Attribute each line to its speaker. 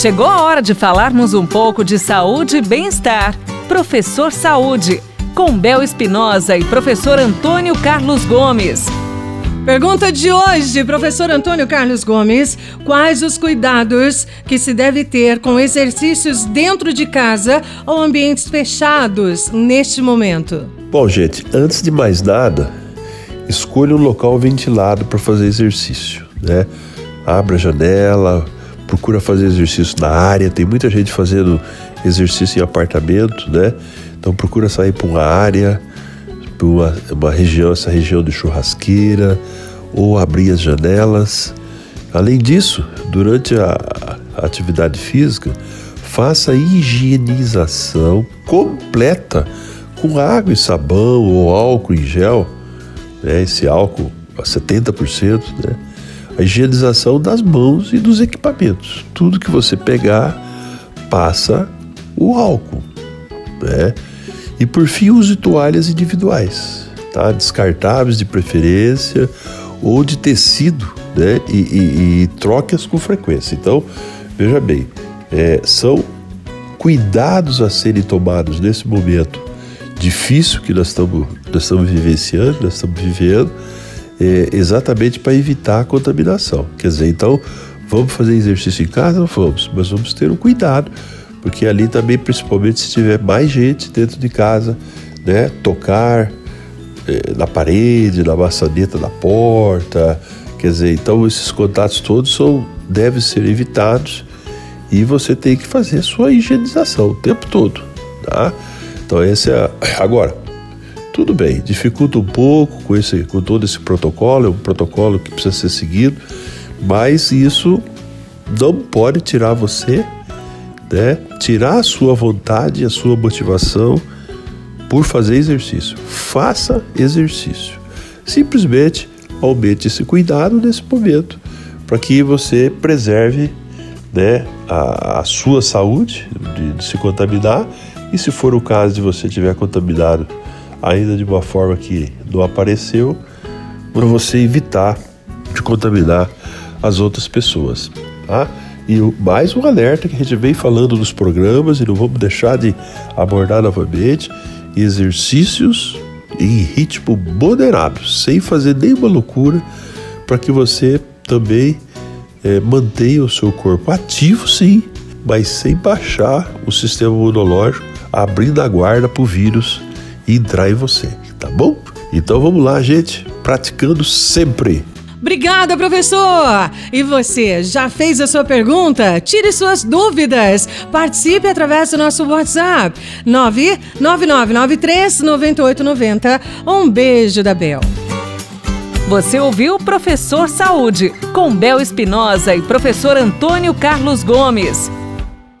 Speaker 1: Chegou a hora de falarmos um pouco de saúde e bem-estar. Professor Saúde, com Bel Espinosa e professor Antônio Carlos Gomes.
Speaker 2: Pergunta de hoje, professor Antônio Carlos Gomes: quais os cuidados que se deve ter com exercícios dentro de casa ou ambientes fechados neste momento?
Speaker 3: Bom, gente, antes de mais nada, escolha um local ventilado para fazer exercício, né? Abra a janela, procura fazer exercício na área. Tem muita gente fazendo exercício em apartamento, né? Então procura sair para uma área, para uma, uma região, essa região de churrasqueira, ou abrir as janelas. Além disso, durante a, atividade física, faça higienização completa com água e sabão ou álcool em gel, né? esse álcool a 70%, né? A higienização das mãos e dos equipamentos. Tudo que você pegar, passa o álcool. Né? E por fim, use toalhas individuais, tá? descartáveis de preferência ou de tecido, né? e, e, e troque-as com frequência. Então, veja bem, é, são cuidados a serem tomados nesse momento difícil que nós estamos, nós estamos vivenciando, nós estamos vivendo, é, exatamente para evitar a contaminação. Quer dizer, então, vamos fazer exercício em casa? Vamos, mas vamos ter um cuidado, porque ali também, principalmente se tiver mais gente dentro de casa, né, tocar é, na parede, na maçaneta da porta, quer dizer, então esses contatos todos são, devem ser evitados e você tem que fazer sua higienização o tempo todo, tá? Então esse é agora tudo bem, dificulta um pouco com, esse, com todo esse protocolo, é um protocolo que precisa ser seguido, mas isso não pode tirar você, né? Tirar a sua vontade, a sua motivação por fazer exercício. Faça exercício. Simplesmente aumente esse cuidado nesse momento para que você preserve né, a, a sua saúde de, de se contaminar e se for o caso de você estiver contaminado ainda de uma forma que não apareceu, para você evitar de contaminar as outras pessoas, tá? E mais um alerta que a gente vem falando nos programas e não vamos deixar de abordar novamente: exercícios em ritmo moderado, sem fazer nenhuma loucura, para que você também é, mantenha o seu corpo ativo, sim, mas sem baixar o sistema imunológico, abrindo a guarda para o vírus entrar em você, tá bom? Então vamos lá, gente, praticando sempre.
Speaker 2: Obrigada, professor! E você, já fez a sua pergunta? Tire suas dúvidas. Participe através do nosso WhatsApp 999939890. Um beijo da Bel.
Speaker 1: Você ouviu Professor Saúde, com Bel Espinosa e professor Antônio Carlos Gomes.